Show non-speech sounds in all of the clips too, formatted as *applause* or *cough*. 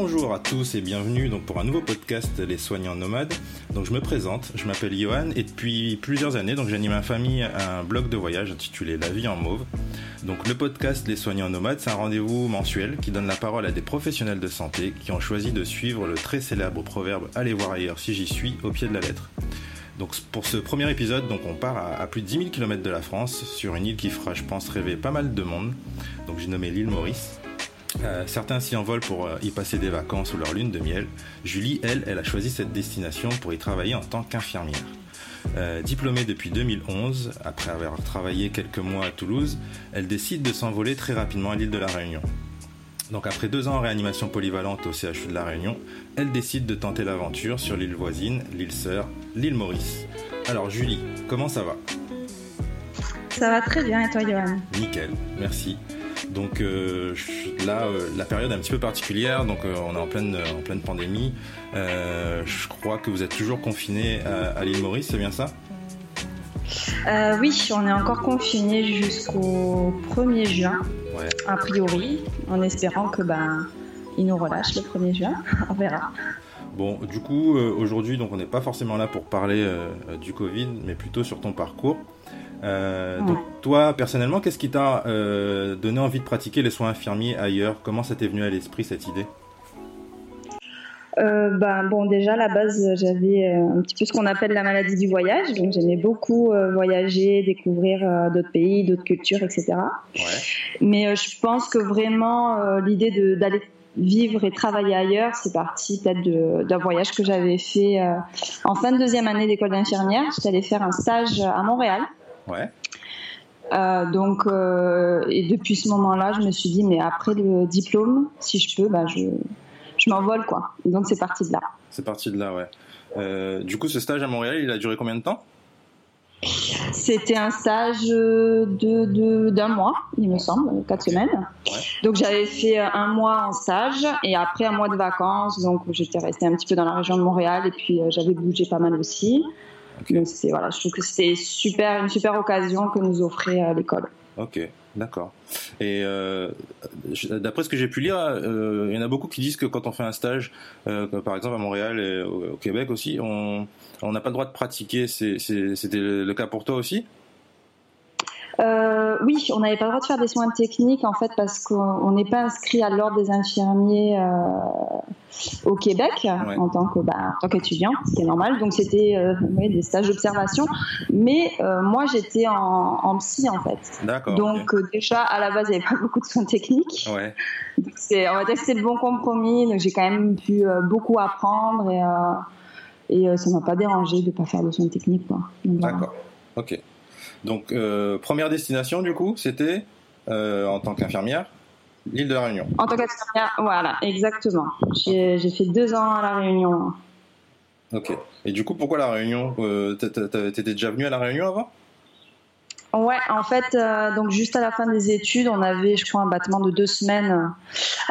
bonjour à tous et bienvenue donc pour un nouveau podcast Les soignants nomades. Donc je me présente, je m'appelle Johan et depuis plusieurs années donc j'anime en famille un blog de voyage intitulé La vie en mauve. Donc le podcast Les soignants nomades, c'est un rendez-vous mensuel qui donne la parole à des professionnels de santé qui ont choisi de suivre le très célèbre proverbe Allez voir ailleurs si j'y suis au pied de la lettre. Donc pour ce premier épisode, donc on part à, plus de 10 000 km de la France, sur une île qui fera, je pense, rêver pas mal de monde. Donc j'ai nommé l'île Maurice. Euh, certains s'y envolent pour euh, y passer des vacances ou leur lune de miel. Julie, elle, elle a choisi cette destination pour y travailler en tant qu'infirmière. Euh, diplômée depuis 2011, après avoir travaillé quelques mois à Toulouse, elle décide de s'envoler très rapidement à l'île de la Réunion. Donc après deux ans en réanimation polyvalente au CHU de la Réunion, elle décide de tenter l'aventure sur l'île voisine, l'île sœur, l'île Maurice. Alors Julie, comment ça va? Ça va très bien et toi Johan? Nickel, merci. Donc euh, là, euh, la période est un petit peu particulière, donc euh, on est en pleine, en pleine pandémie. je crois que vous êtes toujours confiné à, l'île Maurice, c'est bien ça? Oui, on est encore confiné jusqu'au 1er juin, a priori, en espérant que ben, il nous relâche le 1er juin. *laughs* on verra. Bon, du coup, aujourd'hui, donc on n'est pas forcément là pour parler du Covid, mais plutôt sur ton parcours. Euh, donc toi, personnellement, qu'est-ce qui t'a euh, donné envie de pratiquer les soins infirmiers ailleurs? Comment ça t'est venu à l'esprit cette idée? Euh, ben, bon, déjà à la base, j'avais un petit peu ce qu'on appelle la maladie du voyage. Donc, j'aimais beaucoup voyager, découvrir d'autres pays, d'autres cultures, etc. Mais je pense que vraiment, l'idée d'aller vivre et travailler ailleurs, c'est parti peut-être d'un voyage que j'avais fait en fin de deuxième année d'école d'infirmière. J'étais allée faire un stage à Montréal. Ouais. Euh, donc, euh, et depuis ce moment-là, je me suis dit, mais après le diplôme, si je peux, bah, je, je m'envole, quoi. Donc, c'est parti de là. C'est parti de là, ouais. Euh, du coup, ce stage à Montréal, il a duré combien de temps? C'était un stage de, d'un mois, il me semble, quatre semaines. Donc, j'avais fait un mois en stage et après un mois de vacances. Donc, j'étais restée un petit peu dans la région de Montréal et puis j'avais bougé pas mal aussi voilà, je trouve que c'était super, une super occasion que nous offrait euh, l'école. Ok, d'accord. Et euh, d'après ce que j'ai pu lire, euh, il y en a beaucoup qui disent que quand on fait un stage, par exemple à Montréal et au, Québec aussi, on n'a pas le droit de pratiquer. C'était le cas pour toi aussi? Euh, oui, on n'avait pas le droit de faire des soins techniques en fait parce qu'on n'est pas inscrit à l'ordre des infirmiers euh, au Québec en tant que bah, en tant qu'étudiant, ce qui est normal. Donc c'était euh, des stages d'observation. Mais moi j'étais en, en, psy en fait. D'accord. Donc déjà à la base il n'y avait pas beaucoup de soins techniques. Ouais. c'est on va dire que c'est le bon compromis. Donc j'ai quand même pu beaucoup apprendre et et ça m'a pas dérangé de pas faire de soins techniques. D'accord. Ok. Donc, euh, première destination, du coup, c'était euh, en tant qu'infirmière, l'île de la Réunion. En tant qu'infirmière, voilà, exactement. J'ai fait deux ans à la Réunion. Ok. Et du coup, pourquoi la Réunion euh, T'étais déjà venu à la Réunion avant? Ouais, en fait, euh, donc juste à la fin des études, on avait, je crois, un battement de deux semaines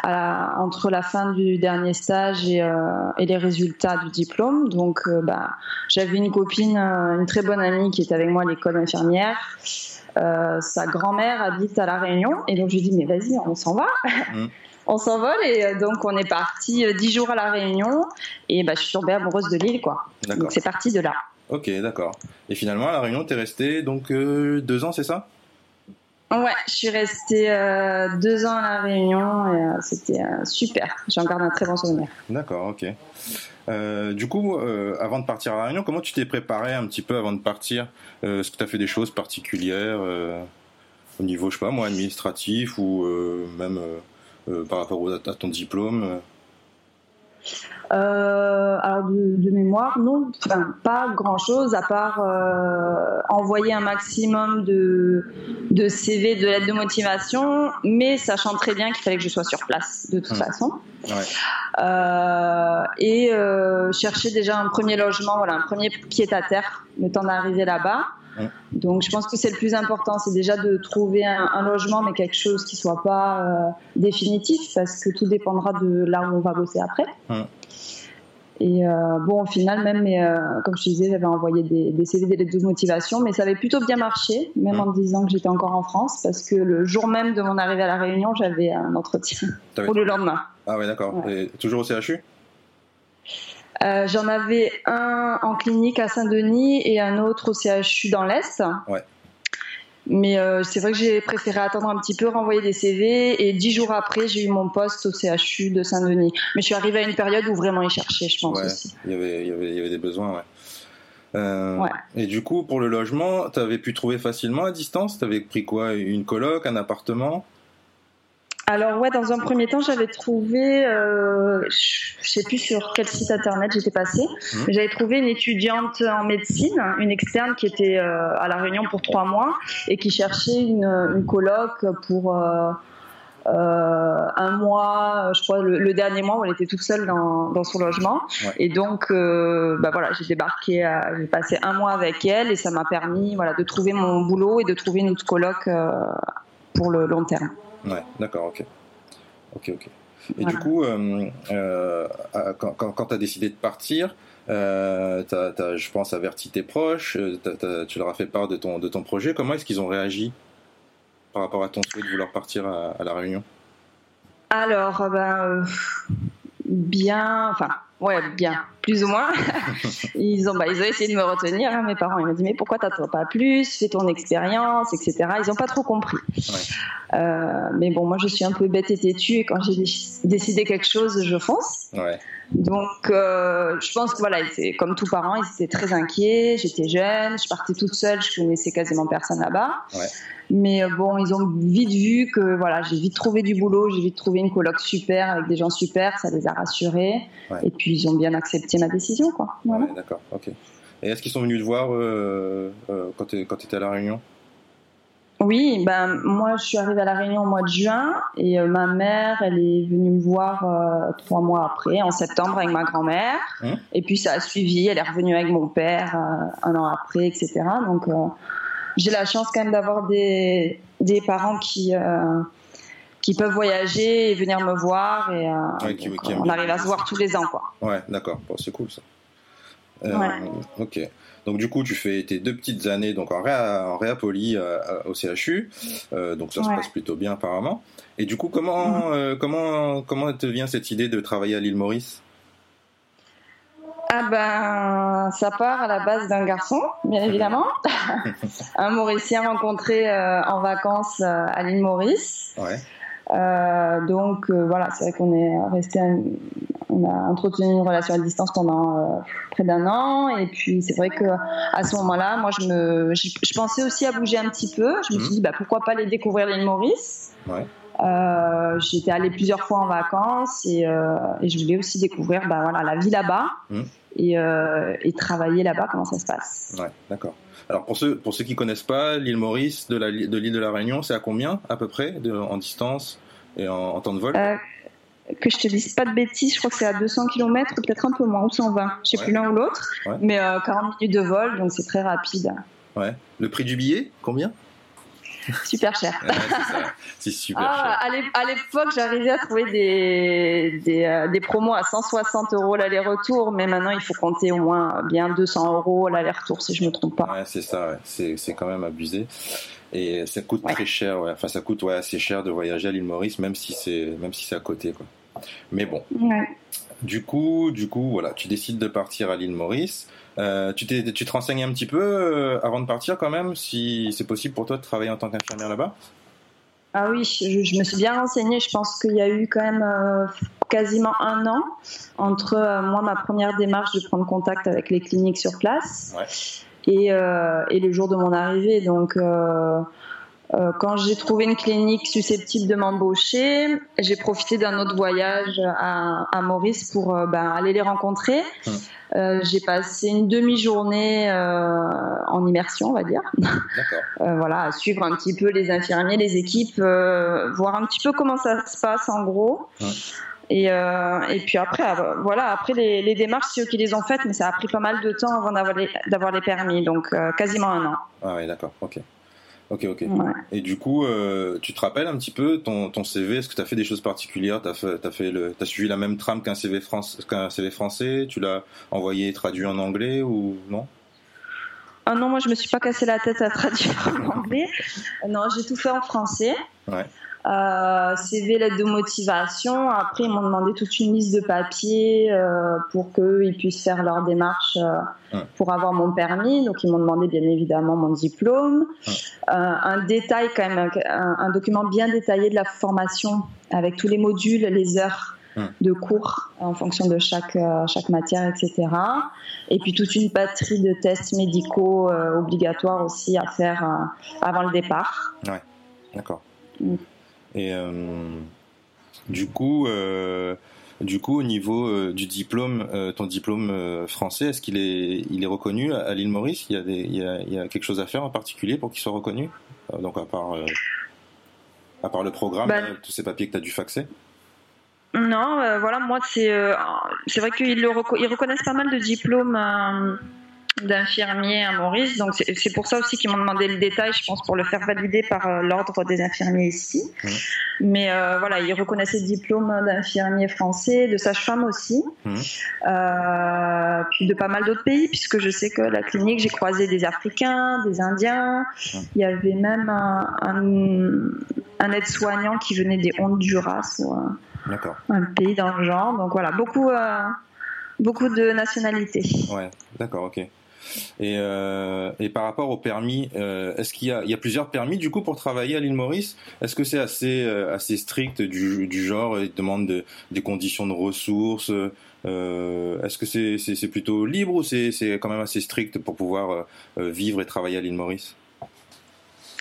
à entre la fin du dernier stage et, euh, et les résultats du diplôme. Donc, euh, bah, j'avais une copine, une très bonne amie qui était avec moi à l'école infirmière. sa grand-mère habite à la Réunion, et donc je lui dis mais vas-y, on s'en va. Mmh. *laughs* on s'envole et donc on est parti dix jours à la Réunion et bah, je suis tombée amoureuse de l'île quoi. Donc c'est parti de là. Ok, d'accord. Et finalement, à La Réunion, tu es resté donc euh, deux ans, c'est ça? Ouais, je suis restée euh, deux ans à La Réunion et euh, c'était super. J'en garde un très bon souvenir. D'accord, ok. du coup, avant de partir à La Réunion, comment tu t'es préparé un petit peu avant de partir? Est-ce que tu as fait des choses particulières au niveau, je sais pas moi, administratif ou même par rapport à ton diplôme? Euh, alors de, mémoire, non, enfin, pas grand-chose à part euh, envoyer un maximum de, de CV, de lettres de motivation, mais sachant très bien qu'il fallait que je sois sur place de toute mmh. façon. Euh, et chercher déjà un premier logement, voilà, un premier pied à terre, le temps d'arriver là-bas. Donc, je pense que c'est le plus important, c'est déjà de trouver un, logement, mais quelque chose qui soit pas définitif, parce que tout dépendra de là où on va bosser après. Mmh. Et euh, bon, au final, même, euh, comme je te disais, j'avais envoyé des, des CV, des lettres de motivation, mais ça avait plutôt bien marché, même mmh. en disant que j'étais encore en France, parce que le jour même de mon arrivée à La Réunion, j'avais un entretien pour le lendemain. Ah ouais, d'accord. Toujours au CHU euh, J'en avais un en clinique à Saint-Denis et un autre au CHU dans l'Est. Ouais. Mais euh, c'est vrai que j'ai préféré attendre un petit peu, renvoyer des CV et dix jours après, j'ai eu mon poste au CHU de Saint-Denis. Mais je suis arrivée à une période où vraiment ils cherchaient, je pense aussi. Il y, avait, il, y avait, il y avait des besoins, ouais. Euh, Et du coup, pour le logement, tu avais pu trouver facilement à distance? Tu avais pris quoi? Une coloc, un appartement? Alors ouais, dans un premier temps, j'avais trouvé, euh, je sais plus sur quel site internet j'étais passée, mmh. mais j'avais trouvé une étudiante en médecine, une externe qui était euh, à la Réunion pour trois mois et qui cherchait une, une coloc pour euh, euh, un mois, je crois le, dernier mois où elle était toute seule dans, dans son logement. Et donc, euh, bah voilà, j'ai débarqué, j'ai passé un mois avec elle et ça m'a permis voilà de trouver mon boulot et de trouver une autre coloc euh, pour le long terme. Ouais, d'accord, ok. Ok, ok. Et du coup, euh, euh, quand, quand, tu as décidé de partir, euh, tu as, je pense, averti tes proches, tu leur as fait part de ton, de ton projet. Comment est-ce qu'ils ont réagi par rapport à ton souhait de vouloir partir à, à La Réunion? Alors, ben, bien, enfin, Ouais, bien, plus ou moins. *laughs* ils ont, bah, ils ont essayé de me retenir, hein, mes parents. Ils m'ont dit mais pourquoi t'attends pas plus, fais ton expérience, etc. Ils ont pas trop compris. Euh, mais bon, moi je suis un peu bête et têtue et quand j'ai décidé quelque chose, je fonce. Ouais. Donc, euh, je pense que voilà, comme tous parents, ils étaient très inquiets. J'étais jeune, je partais toute seule, je connaissais quasiment personne là-bas. Ouais. Mais euh, bon, ils ont vite vu que voilà, j'ai vite trouvé du boulot, j'ai vite trouvé une coloc super avec des gens super, ça les a rassurés. Et puis ils ont bien accepté ma décision, quoi. Voilà. D'accord, ok. Et est-ce qu'ils sont venus te voir euh, euh, quand tu étais à La Réunion? Oui, ben moi je suis arrivée à la Réunion au mois de juin et ma mère elle est venue me voir trois mois après en septembre avec ma grand-mère hum. et puis ça a suivi, elle est revenue avec mon père un an après etc. Donc j'ai la chance quand même d'avoir des, des parents qui, euh, qui peuvent voyager et venir me voir et euh, on arrive à se voir tous les ans quoi. Ouais, d'accord, c'est cool ça. Euh, ok. Donc du coup, tu fais tes deux petites années donc en, réa, en réapolie au CHU, donc ça se passe plutôt bien apparemment. Et du coup, comment mm. comment comment te vient cette idée de travailler à l'île Maurice? Ah ben, ça part à la base d'un garçon, bien évidemment, *laughs* un Mauricien rencontré euh, en vacances euh, à l'île Maurice. Ouais. Euh, donc voilà, c'est vrai qu'on est resté, on a entretenu une relation à distance pendant près d'un an, et puis c'est vrai que à ce moment-là, moi je me, je, pensais aussi à bouger un petit peu. Je me suis mhm. dit bah pourquoi pas aller découvrir l'île Maurice. Ouais. Euh, j'étais allée plusieurs fois en vacances et, euh, et je voulais aussi découvrir bah, voilà, la vie là-bas mmh. et, euh, et, travailler là-bas, comment ça se passe. Ouais, d'accord. Alors pour ceux, pour ceux qui connaissent pas, l'île Maurice de l'île de, de, la Réunion, c'est à combien à peu près de, en distance et en, temps de vol? Que je te dise pas de bêtises, je crois que c'est à 200 km, peut-être un peu moins, ou 120, je sais plus l'un ou l'autre, mais 40 minutes de vol, donc c'est très rapide. Ouais. Le prix du billet, combien? Super cher. c'est super ah, cher. À l'époque, j'arrivais à trouver des, des, euh, des, promos à 160 euros l'aller-retour, mais maintenant, il faut compter au moins bien 200 euros l'aller-retour, si je ne me trompe pas. Ouais, c'est ça, ouais. c'est quand même abusé. Et ça coûte très cher, ouais. Enfin, ça coûte ouais, assez cher de voyager à l'île Maurice, même si c'est même si c'est à côté, quoi. Mais bon. Du coup, du coup, voilà, tu décides de partir à l'île Maurice. Euh, tu, tu te renseignes un petit peu euh, avant de partir quand même, si c'est possible pour toi de travailler en tant qu'infirmière là-bas? Ah oui, je, me suis bien renseignée. Je pense qu'il y a eu quand même euh, quasiment un an entre moi, ma première démarche de prendre contact avec les cliniques sur place et, et, le jour de mon arrivée. Donc euh, quand j'ai trouvé une clinique susceptible de m'embaucher, j'ai profité d'un autre voyage à, à Maurice pour euh, ben, aller les rencontrer. Hum. Euh, j'ai passé une demi-journée en immersion, on va dire. *laughs* voilà, à suivre un petit peu les infirmiers, les équipes, voir un petit peu comment ça se passe en gros. Et, et, puis après, voilà, après les, les démarches, c'est eux qui les ont faites, mais ça a pris pas mal de temps avant d'avoir les, les, permis, donc quasiment un an. Ah oui, d'accord, ok. Ok, ok. Et du coup, euh, tu te rappelles un petit peu ton, ton CV Est-ce que tu as fait des choses particulières? Tu as, as, fait le, as suivi la même trame qu'un CV, France, qu'un CV français? Tu l'as envoyé traduit en anglais ou non? Ah non, moi je me suis pas cassé la tête à traduire en anglais. Non, j'ai tout fait en français. Ouais. Euh, CV, lettre de motivation. Après, ils m'ont demandé toute une liste de papiers euh, pour qu'ils puissent faire leur démarche euh, pour avoir mon permis. Donc, ils m'ont demandé bien évidemment mon diplôme, un détail quand même, un, document bien détaillé de la formation avec tous les modules, les heures de cours en fonction de chaque, chaque matière, etc. Et puis toute une batterie de tests médicaux obligatoires aussi à faire avant le départ. Ouais, d'accord. Mm. Et euh, du coup, euh, du coup, au niveau euh, du diplôme, ton diplôme français, est-ce qu'il est, il est reconnu à, l'île Maurice? Il y, a des, il, y a, il y, a quelque chose à faire en particulier pour qu'il soit reconnu? Donc à part, à part le programme, bah, tous ces papiers que tu as dû faxer? Non, voilà, moi c'est, c'est vrai qu'ils reconnaissent pas mal de diplômes d'infirmiers à Maurice. Donc c'est pour ça aussi qu'ils m'ont demandé le détail, je pense, pour le faire valider par euh, l'ordre des infirmiers ici. Mmh. Mais euh, voilà, ils reconnaissaient le diplôme d'infirmier français, de sage-femme aussi, mmh. euh, puis de pas mal d'autres pays, puisque je sais que la clinique, j'ai croisé des Africains, des Indiens. Mmh. Il y avait même un, un, aide-soignant qui venait des Honduras, ou un, un, pays dans le genre. Donc voilà, beaucoup beaucoup de nationalités. Ouais, d'accord, ok. Et, euh, et, par rapport au permis, euh, est-ce qu'il y a, il y a plusieurs permis du coup pour travailler à l'île Maurice? Est-ce que c'est assez, euh, assez strict du, du genre Il demande des conditions de ressources Est-ce que c'est, c'est, plutôt libre ou c'est, c'est quand même assez strict pour pouvoir vivre et travailler à l'île Maurice?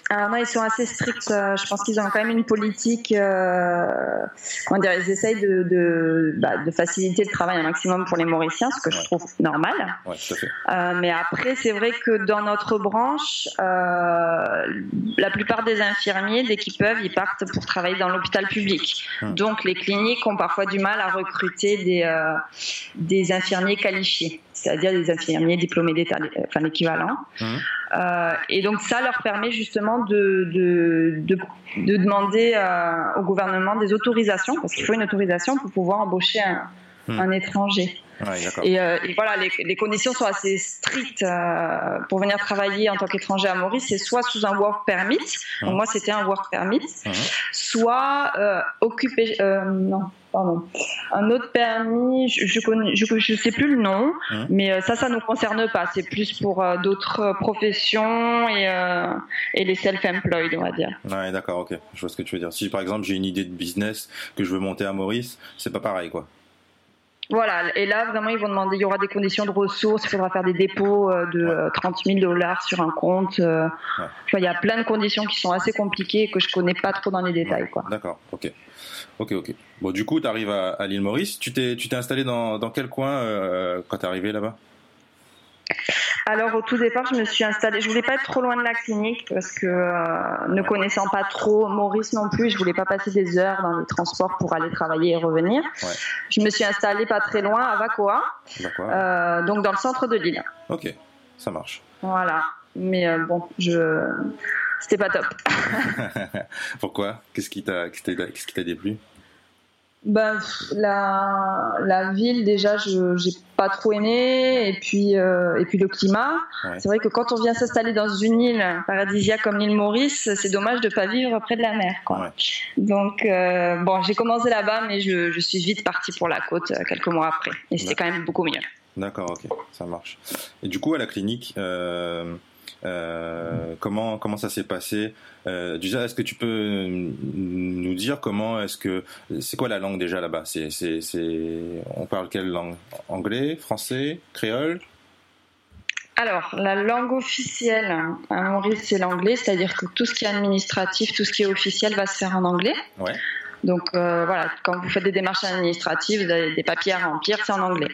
Alors non, ils sont assez stricts. Euh, je pense qu'ils ont quand même une politique. Euh, comment dire Ils essayent de, de, bah, de, faciliter le travail un maximum pour les Mauriciens, ce que je trouve normal. Ouais, tout à fait. Euh, mais après, c'est vrai que dans notre branche, euh, la plupart des infirmiers, dès qu'ils peuvent, ils partent pour travailler dans l'hôpital public. Hum. Donc, les cliniques ont parfois du mal à recruter des, euh, des infirmiers qualifiés c'est-à-dire des infirmiers diplômés d'État, enfin l'équivalent. Hum. Euh, et donc ça leur permet justement de, de, de, demander euh, au gouvernement des autorisations, parce qu'il faut une autorisation pour pouvoir embaucher un, un étranger. et, euh, et, voilà, les, les, conditions sont assez strictes euh, pour venir travailler en tant qu'étranger à Maurice. C'est soit sous un work permit, donc hum. moi c'était un work permit, soit euh, occupé, non, un autre permis, je je, je, sais plus le nom, hein mais euh, ça, ça nous concerne pas. C'est plus pour euh, d'autres professions et, euh, et les self-employed, on va dire. Ouais, d'accord, ok. Je vois ce que tu veux dire. Si par exemple j'ai une idée de business que je veux monter à Maurice, c'est pas pareil, quoi. Voilà, et là vraiment ils vont demander, il y aura des conditions de ressources, il faudra faire des dépôts de 30 000 dollars sur un compte. il y a plein de conditions qui sont assez compliquées et que je connais pas trop dans les détails. quoi. D'accord, ok. Ok, ok. Bon, du coup, tu arrives à, l'île Maurice. Tu t'es, tu t'es installé dans, dans quel coin euh, quand tu es arrivé là-bas? Alors au tout départ, je me suis installée. Je voulais pas être trop loin de la clinique parce que euh, ne connaissant pas trop Maurice non plus, je voulais pas passer des heures dans les transports pour aller travailler et revenir. Je me suis installée pas très loin à Vacoa, euh, donc dans le centre de l'île. Ok, ça marche. Voilà, mais bon, je c'était pas top. *laughs* Pourquoi? Qu'est-ce qui t'a qu'est-ce qui t'a déplu? Ben, la, la ville déjà je j'ai pas trop aimé. Et puis euh, et puis le climat. C'est vrai que quand on vient s'installer dans une île paradisiaque comme l'île Maurice c'est dommage de pas vivre près de la mer quoi. Donc euh, bon j'ai commencé là-bas mais je, je, suis vite partie pour la côte euh, quelques mois après. Et c'était quand même beaucoup mieux. D'accord ok. Ça marche. Et du coup à la clinique euh, comment comment ça s'est passé? Euh, Déjà, est-ce que tu peux nous dire comment est-ce que c'est quoi la langue déjà là-bas? C'est c'est on parle quelle langue? Anglais, français, créole? Alors, la langue officielle à Maurice, c'est l'anglais, c'est-à-dire que tout ce qui est administratif, tout ce qui est officiel va se faire en anglais. Ouais. Donc euh, voilà, quand vous faites des démarches administratives, vous avez des papiers à remplir, c'est en anglais.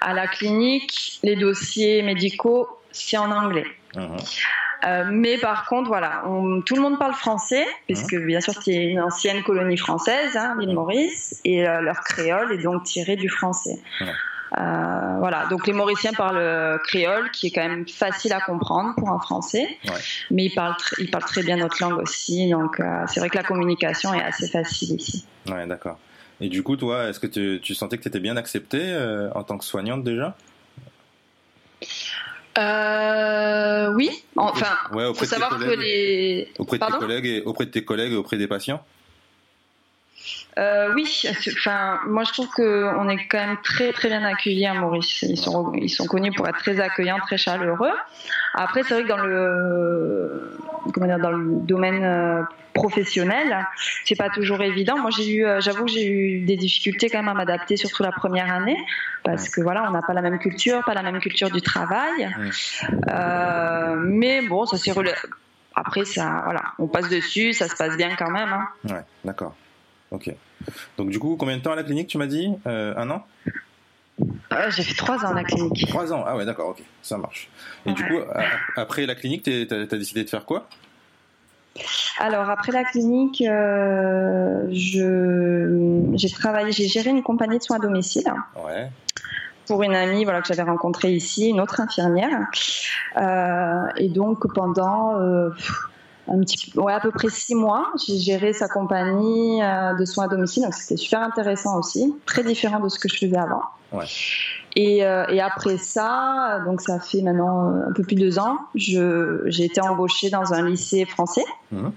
À la clinique, les dossiers médicaux, c'est en anglais. Mhm. Euh, mais par contre, voilà, tout le monde parle français, puisque mhm. bien sûr c'est une ancienne colonie française, hein, l'île Maurice, et euh, leur créole est donc tiré du français. voilà, donc les Mauriciens parlent créole, qui est quand même facile à comprendre pour un Français, mais ils parlent, ils parlent très bien notre langue aussi, donc c'est vrai que la communication est assez facile ici. Ouais, d'accord. Et du coup, toi, est-ce que tu, tu, sentais que tu étais bien acceptée en tant que soignante déjà? Euh, oui, enfin, ouais, faut savoir que les auprès de tes collègues et auprès de tes collègues et auprès des patients. Euh, oui, enfin, moi je trouve qu'on est quand même très très bien accueillis à Maurice. Ils sont, ils sont connus pour être très accueillants, très chaleureux. Après, c'est vrai que dans le, comment dire, dans le domaine euh, professionnel, c'est pas toujours évident. Moi, j'ai eu, euh, j'avoue que j'ai eu des difficultés quand même à m'adapter, surtout la première année, parce que voilà, on n'a pas la même culture, pas la même culture du travail. Euh, mais bon, ça s'est après ça, voilà, on passe dessus, ça se passe bien quand même. Hein. Ouais, d'accord. Ok. Donc du coup, combien de temps à la clinique, tu m'as dit? Euh, Un an? Euh, J'ai fait trois ans à la clinique. Trois ans, ah ouais, d'accord, ok, ça marche. Et du coup, après la clinique, tu as, décidé de faire quoi? Alors après la clinique, euh, j'ai travaillé, j'ai géré une compagnie de soins à domicile. Ouais. Pour une amie voilà, que j'avais rencontrée ici, une autre infirmière. et donc pendant un petit, ouais, à peu près six mois. J'ai géré sa compagnie euh, de soins à domicile, donc c'était super intéressant aussi, très différent de ce que je faisais avant. Ouais. Et, euh, et, après ça, donc ça fait maintenant un peu plus de deux ans, j'ai été embauchée dans un lycée français. Mmh.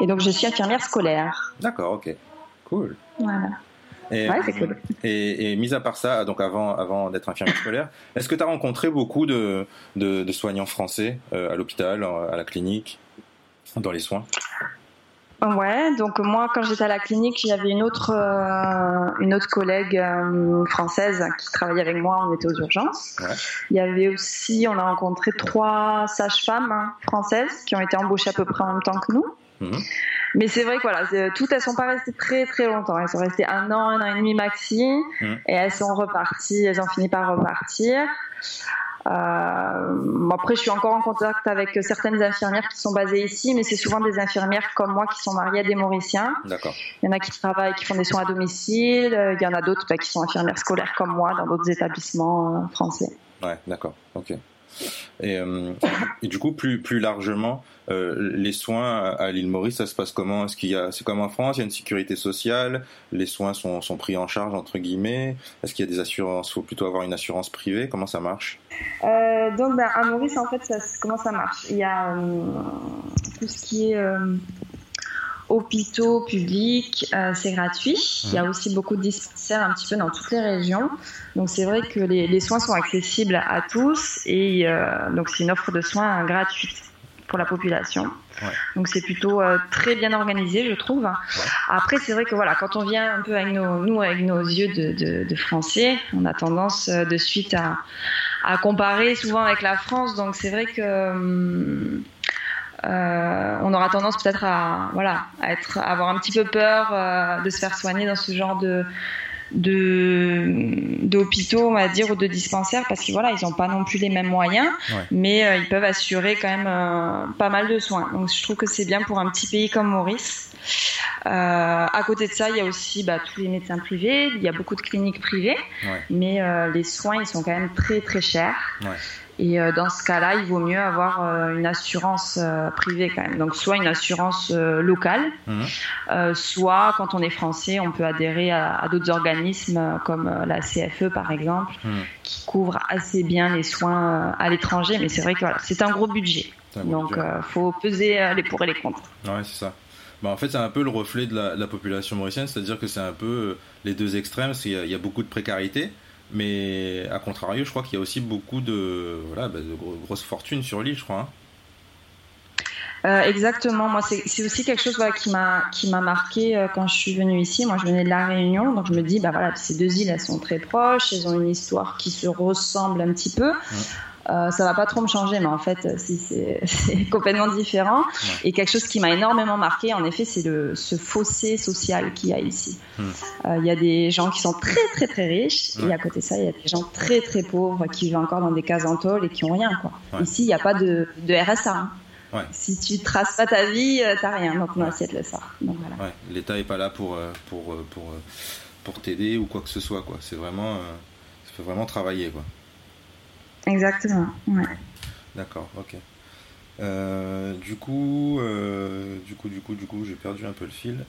Et donc je suis infirmière scolaire. D'accord, ok. Cool. Voilà. Et, ouais, c'est cool. Et, et, mis à part ça, donc avant, avant d'être infirmière scolaire, est-ce que tu as rencontré beaucoup de, de, de soignants français euh, à l'hôpital, à la clinique? Dans les soins Ouais, donc moi quand j'étais à la clinique, avait une autre euh, une autre collègue euh, française qui travaillait avec moi, on était aux urgences. Il y avait aussi, on a rencontré trois sages-femmes hein, françaises qui ont été embauchées à peu près en même temps que nous. Mhm. Mais c'est vrai que voilà, toutes elles sont pas restées très très longtemps. Elles sont restées un an, un an et demi maxi, mhm. et elles sont reparties. Elles ont fini par repartir. Euh, après, je suis encore en contact avec certaines infirmières qui sont basées ici, mais c'est souvent des infirmières comme moi qui sont mariées à des Mauriciens. Il y en a qui travaillent, qui font des soins à domicile. Euh, il y en a d'autres bah, qui sont infirmières scolaires comme moi dans d'autres établissements euh, français. Ouais, d'accord. Ok. Et, et, du coup, plus, plus largement, euh, les soins à l'île Maurice, ça se passe comment? Est-ce qu'il y a, c'est comme en France, il y a une sécurité sociale, les soins sont, sont pris en charge entre guillemets? Est-ce qu'il y a des assurances? Il faut plutôt avoir une assurance privée? Comment ça marche? Euh, Donc, ben, à Maurice, en fait, comment ça marche? Il y a euh, tout ce qui est hôpitaux publics, c'est gratuit. Il y a aussi beaucoup de dispensaires un petit peu dans toutes les régions. Donc c'est vrai que les, les, soins sont accessibles à tous et donc c'est une offre de soins gratuite pour la population. Donc c'est plutôt euh, très bien organisé, je trouve. Après, c'est vrai que voilà, quand on vient un peu avec nos, nous, avec nos yeux de, de, Français, on a tendance euh, de suite à, à, comparer souvent avec la France. Donc c'est vrai que euh, on aura tendance peut-être à voilà, à être, à avoir un petit peu peur de se faire soigner dans ce genre de d'hôpitaux, on va dire, ou de dispensaires, parce qu'ils voilà, ils n'ont pas non plus les mêmes moyens, mais euh, ils peuvent assurer quand même euh, pas mal de soins. Donc je trouve que c'est bien pour un petit pays comme Maurice. Euh, à côté de ça, il y a aussi bah, tous les médecins privés, il y a beaucoup de cliniques privées, mais les soins, ils sont quand même très très chers. Et euh, dans ce cas-là, il vaut mieux avoir euh, une assurance euh, privée quand même. Donc soit une assurance locale, mhm. soit quand on est français, on peut adhérer à, d'autres organismes comme la CFE par exemple, mhm. qui couvre assez bien les soins à l'étranger. Mais c'est vrai que c'est un gros budget. Donc il faut peser les pour et les contre. Ouais, c'est ça. Bah, en fait, c'est un peu le reflet de la, population mauricienne, c'est-à-dire que c'est un peu les deux extrêmes. Il y, a beaucoup de précarité, mais à contrario, je crois qu'il y a aussi beaucoup de, voilà, bah, de grosses fortunes sur l'île, je crois. Hein. Euh, exactement. Moi, c'est aussi quelque chose voilà, qui m'a qui m'a marqué euh, quand je suis venue ici. Moi, je venais de la Réunion, donc je me dis, bah voilà, ces deux îles, elles sont très proches, elles ont une histoire qui se ressemble un petit peu. Euh, ça va pas trop me changer, mais en fait, *laughs* c'est complètement différent. Et quelque chose qui m'a énormément marqué, en effet, c'est ce fossé social qu'il y a ici. Hmm. Euh, il y a des gens qui sont très très très riches, et à côté de ça, il y a des gens très très pauvres qui vivent encore dans des cases en tôle et qui ont rien. Quoi. Ici, il n'y a pas de, de RSA. Hein. Si tu traces pas ta vie, euh, t'as rien dans ton assiette le soir. Voilà. L'État est pas là pour pour pour, pour t'aider ou quoi que ce soit. Quoi. C'est vraiment vraiment travailler, quoi. Exactement, ouais. D'accord, ok. Euh, du coup, euh, du coup, du coup, du coup, j'ai perdu un peu le fil.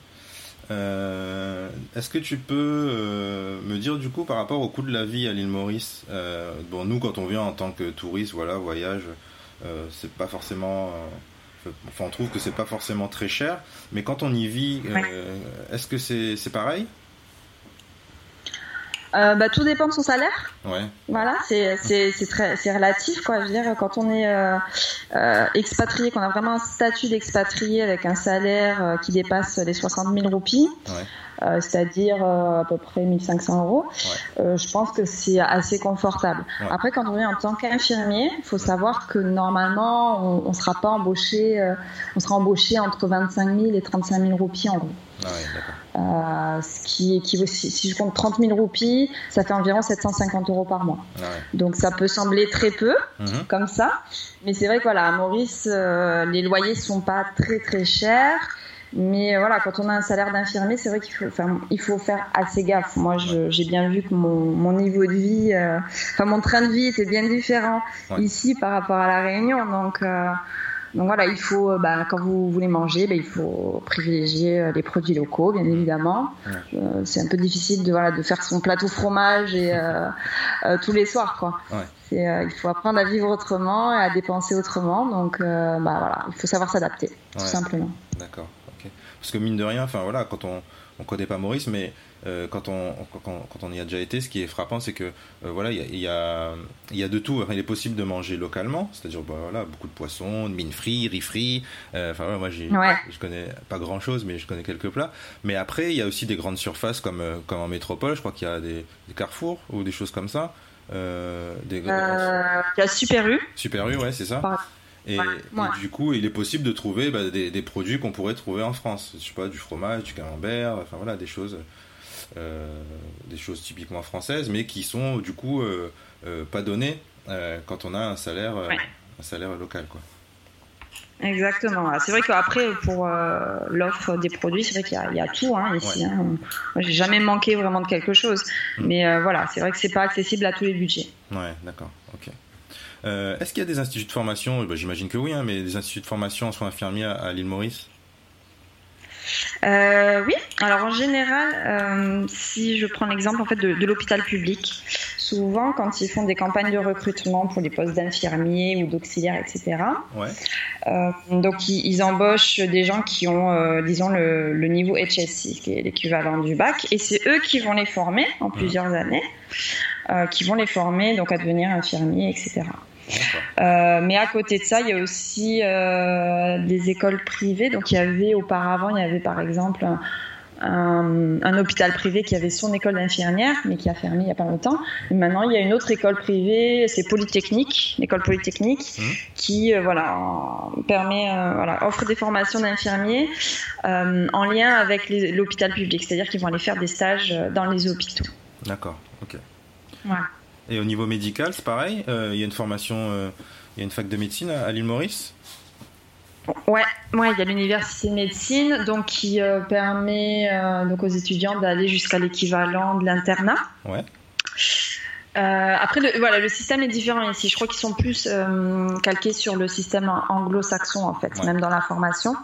Euh, est-ce que tu peux me dire du coup par rapport au coût de la vie à l'île Maurice Bon, nous, quand on vient en tant que touriste, voilà, voyage, c'est pas forcément. Enfin, on trouve que c'est pas forcément très cher, mais quand on y vit, est-ce que c'est pareil? Euh, bah, tout dépend de son salaire. Ouais. Voilà, c'est très c'est relatif quoi. Je veux dire, quand on est euh, euh, expatrié, qu'on a vraiment un statut d'expatrié avec un salaire euh, qui dépasse les 60 000 roupies, ouais. Euh, c'est-à-dire à peu près 1500 euros. Je pense que c'est assez confortable. Après, quand on est en tant qu'infirmier, il faut savoir que normalement, on ne sera pas embauché, on sera embauché entre 25 000 et 35 000 roupies en gros. Ah ce qui équivaut, si, si, je compte 30 000 roupies, ça fait environ 750 euros par mois. Ah Donc ça peut sembler très peu, mhm. comme ça, mais c'est vrai que voilà, à Maurice, les loyers sont pas très très chers. Mais euh, voilà, quand on a un salaire d'infirmier, c'est vrai qu'il faut, enfin, il faut faire assez gaffe. Moi, j'ai bien vu que mon, mon niveau de vie, euh, enfin mon train de vie était bien différent ici par rapport à la Réunion. Donc, euh, donc voilà, il faut, bah, quand vous voulez manger, bah, il faut privilégier les produits locaux, bien évidemment. c'est un peu difficile de, voilà, de faire son plateau fromage et, tous les soirs, quoi. il faut apprendre à vivre autrement et à dépenser autrement. Donc, bah, voilà, il faut savoir s'adapter, tout simplement. D'accord. Parce que mine de rien, enfin voilà, quand on on connaît pas Maurice, mais euh, quand, on, quand, on y a déjà été, ce qui est frappant, c'est que euh, voilà, il y a, y, a, de tout. il est possible de manger localement, c'est-à-dire bah, voilà, beaucoup de poissons, de mines frites, riz frits. Euh, enfin moi, j'ai, je connais pas grand-chose, mais je connais quelques plats. Mais après, il y a aussi des grandes surfaces comme, comme en métropole. Je crois qu'il y a des, carrefours ou des choses comme ça. des... il y a Super U. Super U, ouais, c'est ça. Et, du coup, il est possible de trouver bah, des, produits qu'on pourrait trouver en France. Je sais pas, du fromage, du camembert, enfin voilà, des choses, des choses typiquement françaises, mais qui sont du coup euh, euh, pas données quand on a un salaire, un salaire local, quoi. Exactement. C'est vrai qu'après, pour l'offre des produits, c'est vrai qu'il y, a tout hein, ici. Hein. Moi, j'ai jamais manqué vraiment de quelque chose. Mm. Mais voilà, c'est vrai que c'est pas accessible à tous les budgets. Ouais, d'accord. Ok. Euh, est-ce qu'il y a des instituts de formation? Bah, J'imagine que oui, hein, mais des instituts de formation en soins infirmiers à, l'île Maurice? Euh, oui, alors en général, euh, si je prends l'exemple en fait de, l'hôpital public, souvent quand ils font des campagnes de recrutement pour les postes d'infirmiers ou d'auxiliaires, etc. donc ils, embauchent des gens qui ont, disons, le, niveau HSC, qui est l'équivalent du bac, et c'est eux qui vont les former en plusieurs années, qui vont les former donc à devenir infirmiers, etc. Euh, mais à côté de ça, il y a aussi euh, des écoles privées. Donc il y avait auparavant, il y avait par exemple un, hôpital privé qui avait son école d'infirmière, mais qui a fermé il n'y a pas longtemps. Et maintenant, il y a une autre école privée, c'est Polytechnique, l'école Polytechnique, mmh. qui euh, voilà permet, voilà, offre des formations d'infirmiers en lien avec l'hôpital public, c'est-à-dire qu'ils vont aller faire des stages dans les hôpitaux. D'accord, ok. Voilà. Et au niveau médical, c'est pareil euh, Il y a une formation, euh, il y a une fac de médecine à, l'île Maurice Ouais, ouais, il y a l'université de médecine donc qui euh, permet donc aux étudiants d'aller jusqu'à l'équivalent de l'internat. Ouais. Euh, après, le, voilà, le système est différent ici. Je crois qu'ils sont plus euh, calqués sur le système anglo-saxon, en fait, même dans la formation.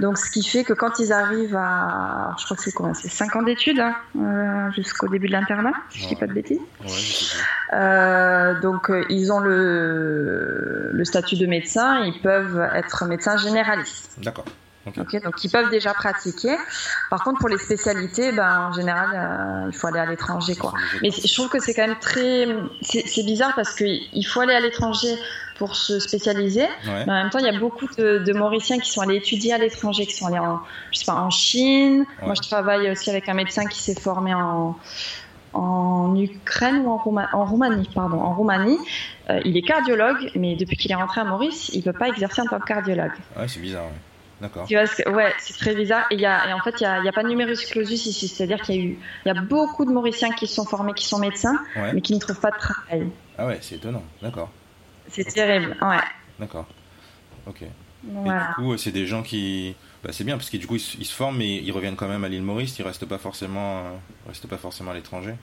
Donc, ce qui fait que quand ils arrivent à, je crois que c'est C'est 5 ans d'études hein, euh, jusqu'au début de l'internat, si je dis pas de bêtises. Ouais, donc, ils ont le, le statut de médecin, ils peuvent être médecins généralistes. D'accord. Okay. donc ils peuvent déjà pratiquer. Par contre, pour les spécialités, ben, en général, euh, il faut aller à l'étranger. quoi. Mais je trouve que c'est quand même très... C'est bizarre parce qu'il faut aller à l'étranger pour se spécialiser. Mais en même temps, il y a beaucoup de, Mauriciens qui sont allés étudier à l'étranger, qui sont allés en, je sais pas, en Chine. Moi, je travaille aussi avec un médecin qui s'est formé en, en Ukraine ou en, en Roumanie, pardon, en Roumanie. Euh, il est cardiologue, mais depuis qu'il est rentré à Maurice, il ne peut pas exercer en tant que cardiologue. Ouais, c'est bizarre. D'accord. ouais, c'est très bizarre. Et, y a, et en fait, il n'y a, a, pas de numerus clausus ici. C'est-à-dire qu'il y a eu y a beaucoup de Mauriciens qui sont formés, qui sont médecins, mais qui ne trouvent pas de travail. Ah ouais, c'est étonnant. D'accord. C'est terrible, ouais. D'accord. Ok. Et du coup, c'est des gens qui. Bah, c'est bien parce que du coup, ils, se forment, mais ils reviennent quand même à l'île Maurice. Ils restent pas forcément, restent pas forcément à l'étranger.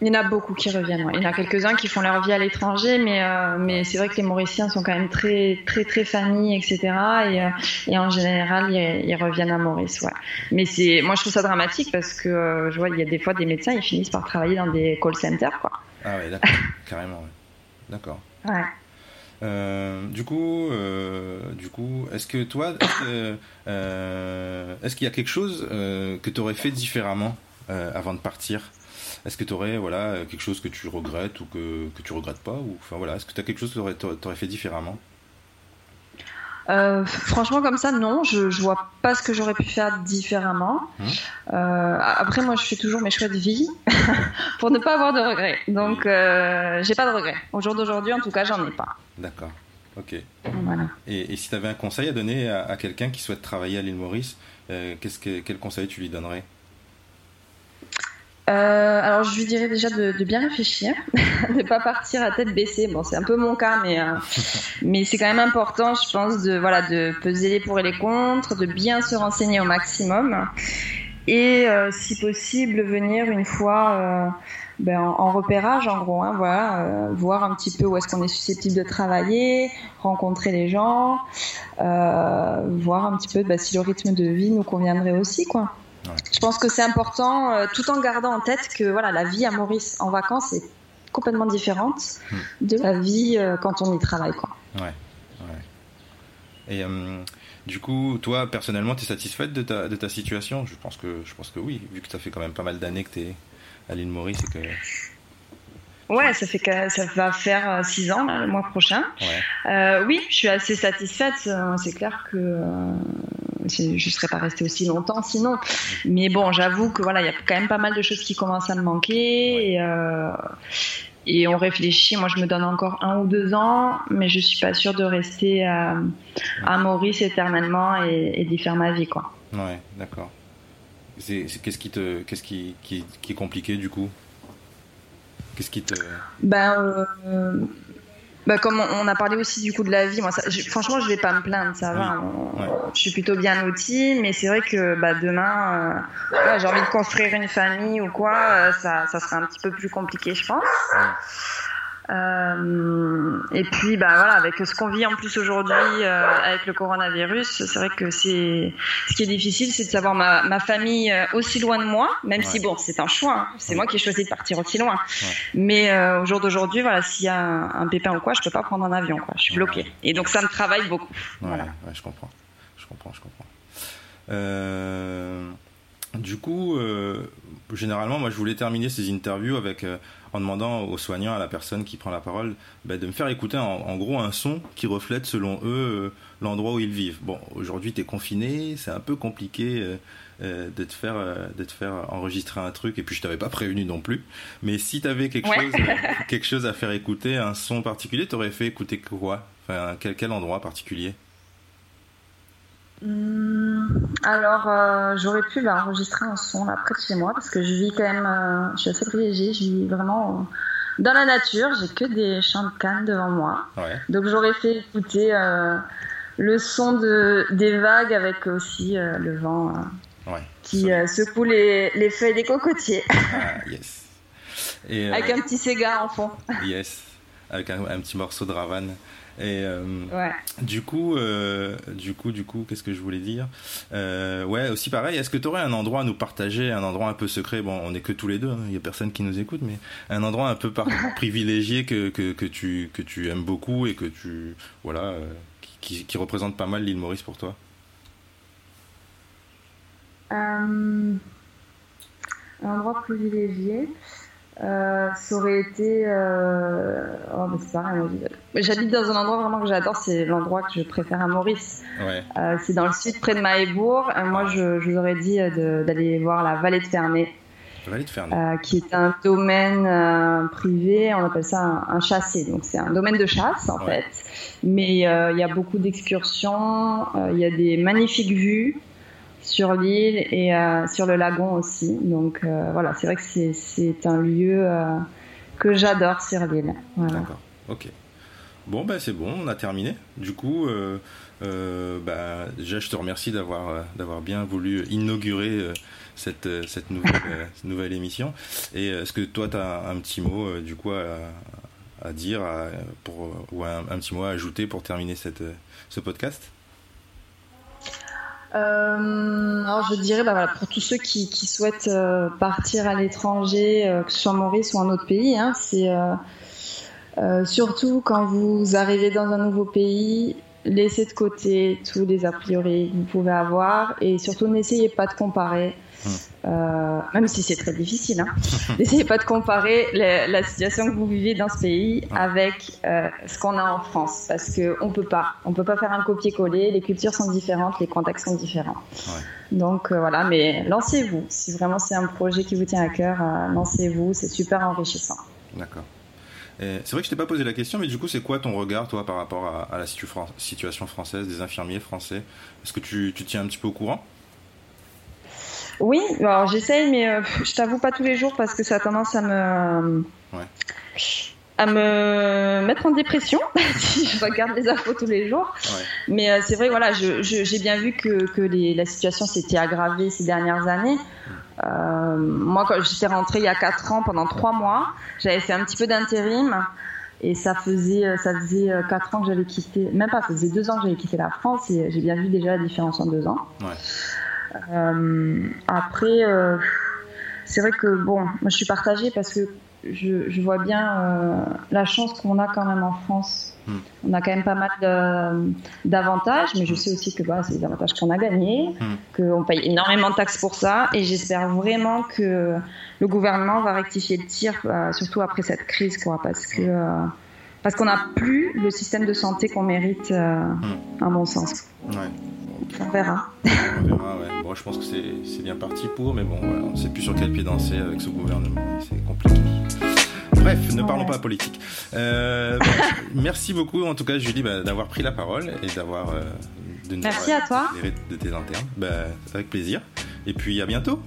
Il y en a beaucoup qui reviennent. Il y en a quelques-uns qui font leur vie à l'étranger, mais, euh, mais c'est vrai que les Mauriciens sont quand même très, très, très familles, etc. Et, euh, et en général, ils, reviennent à Maurice. Ouais. Mais c'est, moi, je trouve ça dramatique parce que euh, je vois, il y a des fois des médecins, ils finissent par travailler dans des call centers. Quoi. Ah ouais, d'accord, *laughs* carrément. D'accord. Ouais. du coup, du coup, est-ce que toi, est-ce qu'il y a quelque chose que tu aurais fait différemment avant de partir? Est-ce que tu aurais voilà, quelque chose que tu regrettes ou que, que tu regrettes pas ou, enfin, voilà, Est-ce que tu as quelque chose que tu aurais, fait différemment? Euh, franchement, comme ça, non, je, je vois pas ce que j'aurais pu faire différemment. Hum. Euh, après, moi, je fais toujours mes choix de vie *laughs* pour ne pas avoir de regrets. Donc, euh, j'ai pas de regrets. Au jour d'aujourd'hui, en tout cas, j'en ai pas. D'accord. Ok. Voilà. Et, si tu avais un conseil à donner à, quelqu'un qui souhaite travailler à l'île Maurice, qu'est-ce que, quel conseil tu lui donnerais? Euh, alors je lui dirais déjà de, bien réfléchir, *laughs* de pas partir à tête baissée. Bon, c'est un peu mon cas, mais euh, mais c'est quand même important, je pense, de voilà de peser les pour et les contre, de bien se renseigner au maximum et euh, si possible venir une fois ben, en, repérage en gros, hein, voilà, voir un petit peu où est-ce qu'on est susceptible de travailler, rencontrer les gens, voir un petit peu ben, si le rythme de vie nous conviendrait aussi, quoi. Je pense que c'est important, euh, tout en gardant en tête que voilà, la vie à Maurice en vacances est complètement différente hmm. de la vie euh, quand on y travaille. Quoi. Ouais, Et euh, du coup, toi, personnellement, tu es satisfaite de ta, de ta situation? Je pense, que, je pense que oui, vu que ça fait quand même pas mal d'années que tu es à l'île Maurice et que Ouais, ça fait que ça va faire euh, six ans le mois prochain. Euh, oui, je suis assez satisfaite. C'est clair que euh, je serais pas restée aussi longtemps sinon. Mais bon, j'avoue que voilà, il y a quand même pas mal de choses qui commencent à me manquer. Et, euh, et, on réfléchit. Moi, je me donne encore un ou deux ans, mais je suis pas sûre de rester à, à Maurice éternellement et, et d'y faire ma vie, quoi. Ouais, d'accord. Qu'est-ce qui te, qu'est-ce qui, qui, qui est compliqué du coup? Qu'est-ce qui te. Ben, euh, ben, comme on a parlé aussi du coup de la vie, moi, franchement, je vais pas me plaindre, ça va. Je suis plutôt bien lotie, mais c'est vrai que bah, demain, euh, j'ai envie de construire une famille ou quoi, euh, ça, ça sera un petit peu plus compliqué, je pense. Euh, et puis, bah voilà, avec ce qu'on vit en plus aujourd'hui euh, avec le coronavirus, c'est vrai que c'est ce qui est difficile, c'est de savoir ma, ma, famille euh, aussi loin de moi, même si bon, c'est un choix, hein. c'est moi qui ai choisi de partir aussi loin. Mais au jour d'aujourd'hui, voilà, s'il y a un, pépin ou quoi, je peux pas prendre un avion, quoi. Je suis bloquée. Et donc ça me travaille beaucoup. Voilà. je comprends, je comprends, je comprends. Euh... Du coup, euh, généralement, moi, je voulais terminer ces interviews avec euh, en demandant aux soignants, à la personne qui prend la parole, bah, de me faire écouter en, gros un son qui reflète, selon eux, euh, l'endroit où ils vivent. Bon, aujourd'hui, tu es confiné, c'est un peu compliqué de te faire de te faire enregistrer un truc, et puis je t'avais pas prévenu non plus. Mais si tu avais quelque chose *laughs* quelque chose à faire écouter, un son particulier, t'aurais fait écouter quoi? Enfin, quel, quel endroit particulier? Hum, alors, euh, j'aurais pu bah, enregistrer un son là près de chez moi parce que je vis quand même, euh, je suis assez privilégiée, je vis vraiment dans la nature, j'ai que des champs de canne devant moi. Donc j'aurais fait écouter euh, le son de, des vagues avec aussi le vent qui secoue les, les, feuilles des cocotiers. Ah, yes. Et, avec un petit Sega en fond. Yes, avec un, un petit morceau de Ravane. Et euh, du coup, euh, du coup, du coup, qu'est-ce que je voulais dire? Euh, Ouais, aussi pareil. Est-ce que tu aurais un endroit à nous partager, un endroit un peu secret? Bon, on est que tous les deux. Hein, il y a personne qui nous écoute, mais un endroit un peu *laughs* privilégié que, que, que, tu que tu aimes beaucoup et que tu voilà qui, qui représente pas mal l'île Maurice pour toi? un endroit privilégié. Euh, ça aurait été. Euh... Oh, mais c'est pareil. J'habite dans un endroit vraiment que j'adore. C'est l'endroit que je préfère à Maurice. Ouais. Euh, c'est dans le sud, près de Mahébourg. Euh, moi, je, je, vous aurais dit d'aller voir la vallée de Ferney. Vallée de Ferney. Qui est un domaine privé. On appelle ça un, un chassé. Donc, c'est un domaine de chasse, en fait. Mais il y a beaucoup d'excursions. Il y a des magnifiques vues sur l'île et euh, sur le lagon aussi. Donc euh, voilà, c'est vrai que c'est un lieu euh, que j'adore sur l'île. D'accord, ok. Bon, bah, c'est bon, on a terminé. Du coup, bah, déjà, je te remercie d'avoir d'avoir bien voulu inaugurer cette, cette nouvelle, *laughs* nouvelle émission. Et est-ce que toi, tu as un petit mot, du coup, à, dire pour, ou un, un, petit mot à ajouter pour terminer cette, ce podcast? Euh, alors je dirais bah, pour tous ceux qui, qui souhaitent euh, partir à l'étranger, euh, que ce soit Maurice ou un autre pays, hein, c'est euh, surtout quand vous arrivez dans un nouveau pays, laissez de côté tous les a priori que vous pouvez avoir et surtout n'essayez pas de comparer. Euh, même si c'est très difficile. Hein. *laughs* N'essayez pas de comparer la situation que vous vivez dans ce pays avec euh, ce qu'on a en France, parce qu'on peut pas. On peut pas faire un copier-coller. Les cultures sont différentes, les contextes sont différents. Donc euh, voilà, mais lancez-vous. Si vraiment c'est un projet qui vous tient à cœur, lancez-vous. C'est super enrichissant. D'accord. C'est vrai que je t'ai pas posé la question, mais du coup, c'est quoi ton regard, toi, par rapport à, la situation française des infirmiers français? Est-ce que tu, tu tiens un petit peu au courant? Oui, alors j'essaye, mais euh, je t'avoue pas tous les jours parce que ça a tendance à me. à me mettre en dépression *laughs* si je regarde les infos tous les jours. Mais euh, c'est vrai, voilà, j'ai bien vu que, que les, la situation s'était aggravée ces dernières années. Euh, moi, quand j'étais rentrée il y a 4 ans, pendant 3 mois, j'avais fait un petit peu d'intérim. Et ça faisait, ça faisait 4 ans que j'avais quitté, même pas, ça faisait 2 ans que j'avais quitté la France et j'ai bien vu déjà la différence en 2 ans. Ouais. Euh, après, euh, c'est vrai que bon, moi je suis partagée parce que je, je vois bien euh, la chance qu'on a quand même en France. Hmm. On a quand même pas mal d'avantages, mais je sais aussi que bah, c'est des avantages qu'on a gagnés, hmm. qu'on paye énormément de taxes pour ça, et j'espère vraiment que le gouvernement va rectifier le tir, surtout après cette crise, quoi, parce que parce qu'on n'a plus le système de santé qu'on mérite, hmm. à mon sens. Ouais. On verra. On verra, ouais. Bon, je pense que c'est bien parti pour, mais bon, on ne sait plus sur quel pied danser avec ce gouvernement. C'est compliqué. Bref, ne parlons pas politique. Euh, *laughs* merci beaucoup, en tout cas, Julie, bah, d'avoir pris la parole et d'avoir. Euh, de nous merci à toi. De tes internes. Bah, avec plaisir. Et puis, à bientôt.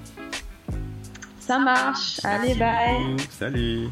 Ça marche. Allez, bye. Salut.